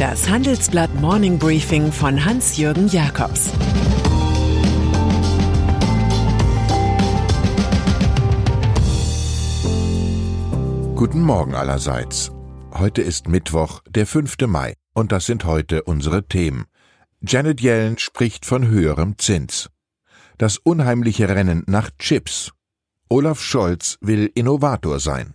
Das Handelsblatt Morning Briefing von Hans-Jürgen Jakobs Guten Morgen allerseits. Heute ist Mittwoch, der 5. Mai, und das sind heute unsere Themen. Janet Yellen spricht von höherem Zins. Das unheimliche Rennen nach Chips. Olaf Scholz will Innovator sein.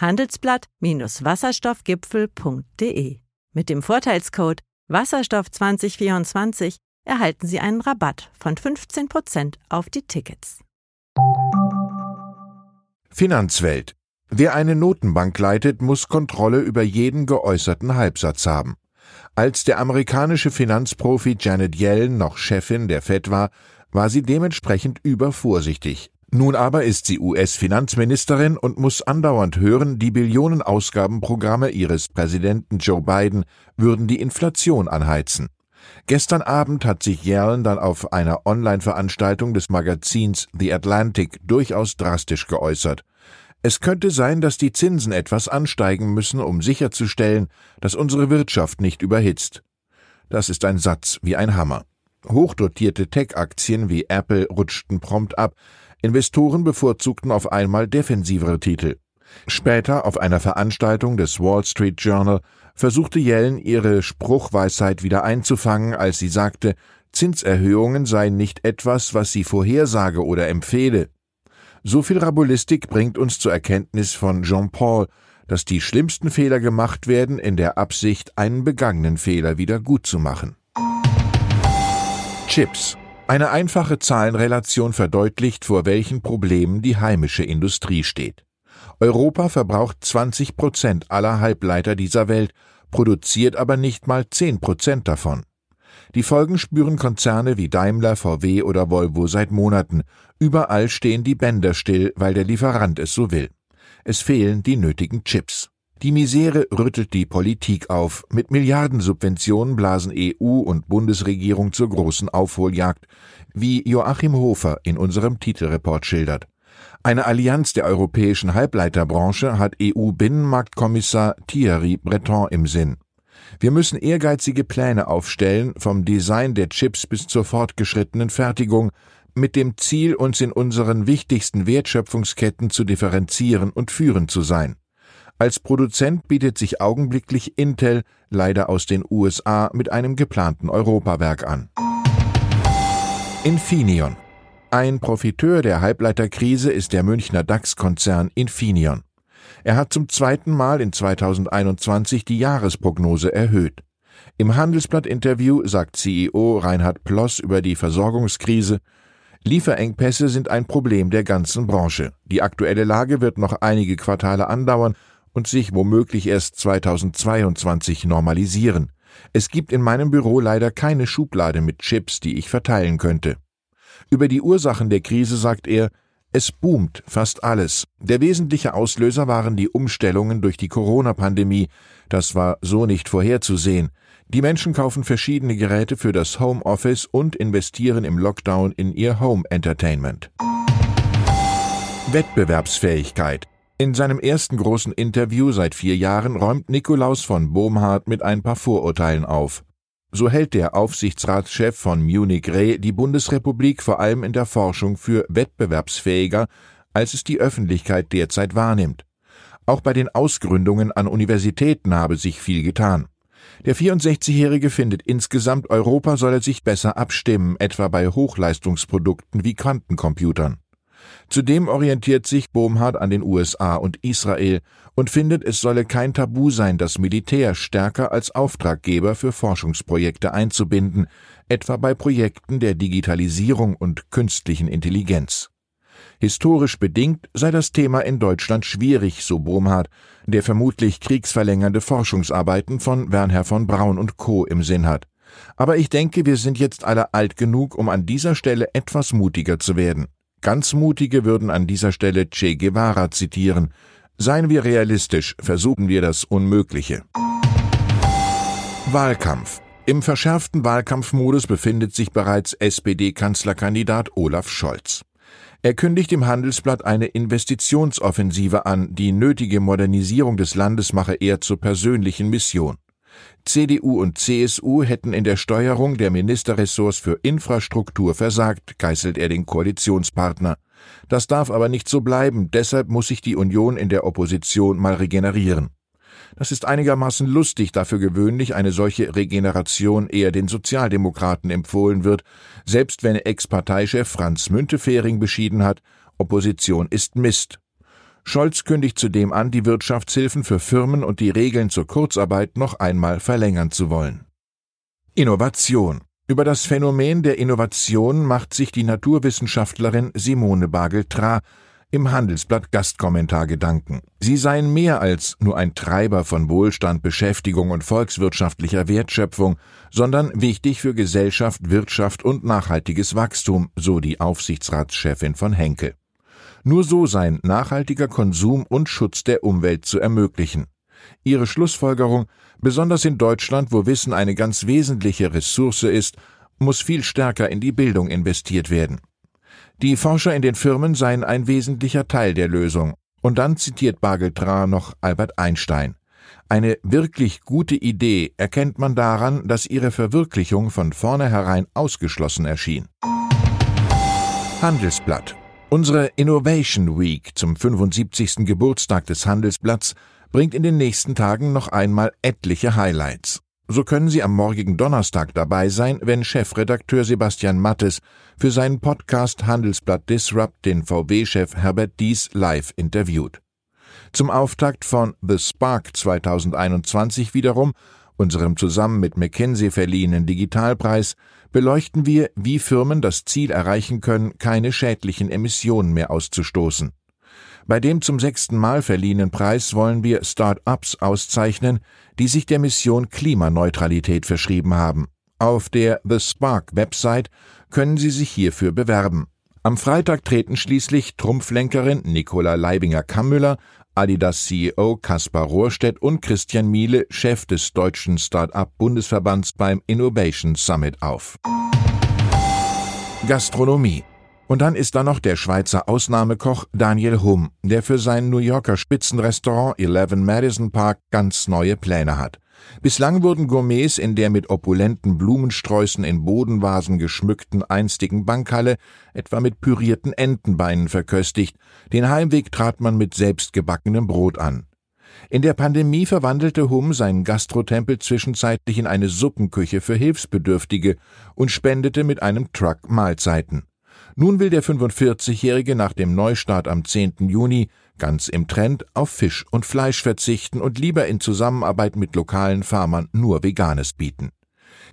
handelsblatt-wasserstoffgipfel.de. Mit dem Vorteilscode Wasserstoff 2024 erhalten Sie einen Rabatt von 15% auf die Tickets. Finanzwelt. Wer eine Notenbank leitet, muss Kontrolle über jeden geäußerten Halbsatz haben. Als der amerikanische Finanzprofi Janet Yellen noch Chefin der Fed war, war sie dementsprechend übervorsichtig. Nun aber ist sie US-Finanzministerin und muss andauernd hören, die Billionenausgabenprogramme ihres Präsidenten Joe Biden würden die Inflation anheizen. Gestern Abend hat sich Yellen dann auf einer Online-Veranstaltung des Magazins The Atlantic durchaus drastisch geäußert. Es könnte sein, dass die Zinsen etwas ansteigen müssen, um sicherzustellen, dass unsere Wirtschaft nicht überhitzt. Das ist ein Satz wie ein Hammer. Hochdotierte Tech-Aktien wie Apple rutschten prompt ab, Investoren bevorzugten auf einmal defensivere Titel. Später auf einer Veranstaltung des Wall Street Journal versuchte Yellen ihre Spruchweisheit wieder einzufangen, als sie sagte, Zinserhöhungen seien nicht etwas, was sie vorhersage oder empfehle. So viel Rabulistik bringt uns zur Erkenntnis von Jean Paul, dass die schlimmsten Fehler gemacht werden in der Absicht, einen begangenen Fehler wieder gut zu machen. Chips eine einfache Zahlenrelation verdeutlicht, vor welchen Problemen die heimische Industrie steht. Europa verbraucht 20 Prozent aller Halbleiter dieser Welt, produziert aber nicht mal 10 Prozent davon. Die Folgen spüren Konzerne wie Daimler, VW oder Volvo seit Monaten. Überall stehen die Bänder still, weil der Lieferant es so will. Es fehlen die nötigen Chips. Die Misere rüttelt die Politik auf. Mit Milliardensubventionen blasen EU und Bundesregierung zur großen Aufholjagd, wie Joachim Hofer in unserem Titelreport schildert. Eine Allianz der europäischen Halbleiterbranche hat EU-Binnenmarktkommissar Thierry Breton im Sinn. Wir müssen ehrgeizige Pläne aufstellen, vom Design der Chips bis zur fortgeschrittenen Fertigung, mit dem Ziel, uns in unseren wichtigsten Wertschöpfungsketten zu differenzieren und führend zu sein. Als Produzent bietet sich augenblicklich Intel, leider aus den USA, mit einem geplanten Europawerk an. Infineon. Ein Profiteur der Halbleiterkrise ist der Münchner DAX-Konzern Infineon. Er hat zum zweiten Mal in 2021 die Jahresprognose erhöht. Im Handelsblatt-Interview sagt CEO Reinhard Ploss über die Versorgungskrise, Lieferengpässe sind ein Problem der ganzen Branche. Die aktuelle Lage wird noch einige Quartale andauern und sich womöglich erst 2022 normalisieren. Es gibt in meinem Büro leider keine Schublade mit Chips, die ich verteilen könnte. Über die Ursachen der Krise sagt er, es boomt fast alles. Der wesentliche Auslöser waren die Umstellungen durch die Corona-Pandemie. Das war so nicht vorherzusehen. Die Menschen kaufen verschiedene Geräte für das Homeoffice und investieren im Lockdown in ihr Home Entertainment. Wettbewerbsfähigkeit. In seinem ersten großen Interview seit vier Jahren räumt Nikolaus von Bohmhardt mit ein paar Vorurteilen auf. So hält der Aufsichtsratschef von Munich Re die Bundesrepublik vor allem in der Forschung für wettbewerbsfähiger, als es die Öffentlichkeit derzeit wahrnimmt. Auch bei den Ausgründungen an Universitäten habe sich viel getan. Der 64-Jährige findet insgesamt, Europa solle sich besser abstimmen, etwa bei Hochleistungsprodukten wie Quantencomputern. Zudem orientiert sich Bohmhardt an den USA und Israel und findet, es solle kein Tabu sein, das Militär stärker als Auftraggeber für Forschungsprojekte einzubinden, etwa bei Projekten der Digitalisierung und künstlichen Intelligenz. Historisch bedingt sei das Thema in Deutschland schwierig, so Bohmhardt, der vermutlich kriegsverlängernde Forschungsarbeiten von Wernher von Braun und Co. im Sinn hat. Aber ich denke, wir sind jetzt alle alt genug, um an dieser Stelle etwas mutiger zu werden. Ganz mutige würden an dieser Stelle Che Guevara zitieren. Seien wir realistisch, versuchen wir das Unmögliche. Wahlkampf. Im verschärften Wahlkampfmodus befindet sich bereits SPD-Kanzlerkandidat Olaf Scholz. Er kündigt im Handelsblatt eine Investitionsoffensive an, die nötige Modernisierung des Landes mache er zur persönlichen Mission. CDU und CSU hätten in der Steuerung der Ministerressorts für Infrastruktur versagt, geißelt er den Koalitionspartner. Das darf aber nicht so bleiben, deshalb muss sich die Union in der Opposition mal regenerieren. Das ist einigermaßen lustig, da für gewöhnlich eine solche Regeneration eher den Sozialdemokraten empfohlen wird, selbst wenn Ex-Parteichef Franz Müntefering beschieden hat, Opposition ist Mist. Scholz kündigt zudem an, die Wirtschaftshilfen für Firmen und die Regeln zur Kurzarbeit noch einmal verlängern zu wollen. Innovation. Über das Phänomen der Innovation macht sich die Naturwissenschaftlerin Simone Bagel-Tra im Handelsblatt Gastkommentar Gedanken. Sie seien mehr als nur ein Treiber von Wohlstand, Beschäftigung und volkswirtschaftlicher Wertschöpfung, sondern wichtig für Gesellschaft, Wirtschaft und nachhaltiges Wachstum, so die Aufsichtsratschefin von Henkel. Nur so sein nachhaltiger Konsum und Schutz der Umwelt zu ermöglichen. Ihre Schlussfolgerung, besonders in Deutschland, wo Wissen eine ganz wesentliche Ressource ist, muss viel stärker in die Bildung investiert werden. Die Forscher in den Firmen seien ein wesentlicher Teil der Lösung. Und dann zitiert Bagel-Tra noch Albert Einstein. Eine wirklich gute Idee erkennt man daran, dass ihre Verwirklichung von vornherein ausgeschlossen erschien. Handelsblatt Unsere Innovation Week zum 75. Geburtstag des Handelsblatts bringt in den nächsten Tagen noch einmal etliche Highlights. So können Sie am morgigen Donnerstag dabei sein, wenn Chefredakteur Sebastian Mattes für seinen Podcast Handelsblatt Disrupt den VW-Chef Herbert Dies live interviewt. Zum Auftakt von The Spark 2021 wiederum, unserem zusammen mit McKinsey verliehenen Digitalpreis, beleuchten wir, wie Firmen das Ziel erreichen können, keine schädlichen Emissionen mehr auszustoßen. Bei dem zum sechsten Mal verliehenen Preis wollen wir Start-ups auszeichnen, die sich der Mission Klimaneutralität verschrieben haben. Auf der The Spark Website können Sie sich hierfür bewerben. Am Freitag treten schließlich Trumpflenkerin Nicola Leibinger-Kammüller, Adidas CEO Kaspar Rohrstedt und Christian Miele, Chef des deutschen Start-up-Bundesverbands beim Innovation Summit auf. Gastronomie und dann ist da noch der Schweizer Ausnahmekoch Daniel Hum, der für sein New Yorker Spitzenrestaurant 11 Madison Park ganz neue Pläne hat. Bislang wurden Gourmets in der mit opulenten Blumensträußen in Bodenvasen geschmückten einstigen Bankhalle etwa mit pürierten Entenbeinen verköstigt. Den Heimweg trat man mit selbstgebackenem Brot an. In der Pandemie verwandelte Hum seinen Gastrotempel zwischenzeitlich in eine Suppenküche für Hilfsbedürftige und spendete mit einem Truck Mahlzeiten. Nun will der 45-Jährige nach dem Neustart am 10. Juni ganz im Trend auf Fisch und Fleisch verzichten und lieber in Zusammenarbeit mit lokalen Farmern nur Veganes bieten.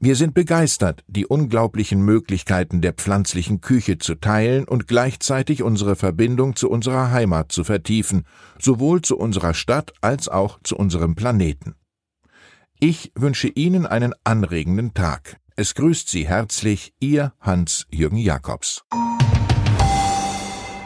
Wir sind begeistert, die unglaublichen Möglichkeiten der pflanzlichen Küche zu teilen und gleichzeitig unsere Verbindung zu unserer Heimat zu vertiefen, sowohl zu unserer Stadt als auch zu unserem Planeten. Ich wünsche Ihnen einen anregenden Tag. Es grüßt Sie herzlich Ihr Hans-Jürgen Jakobs.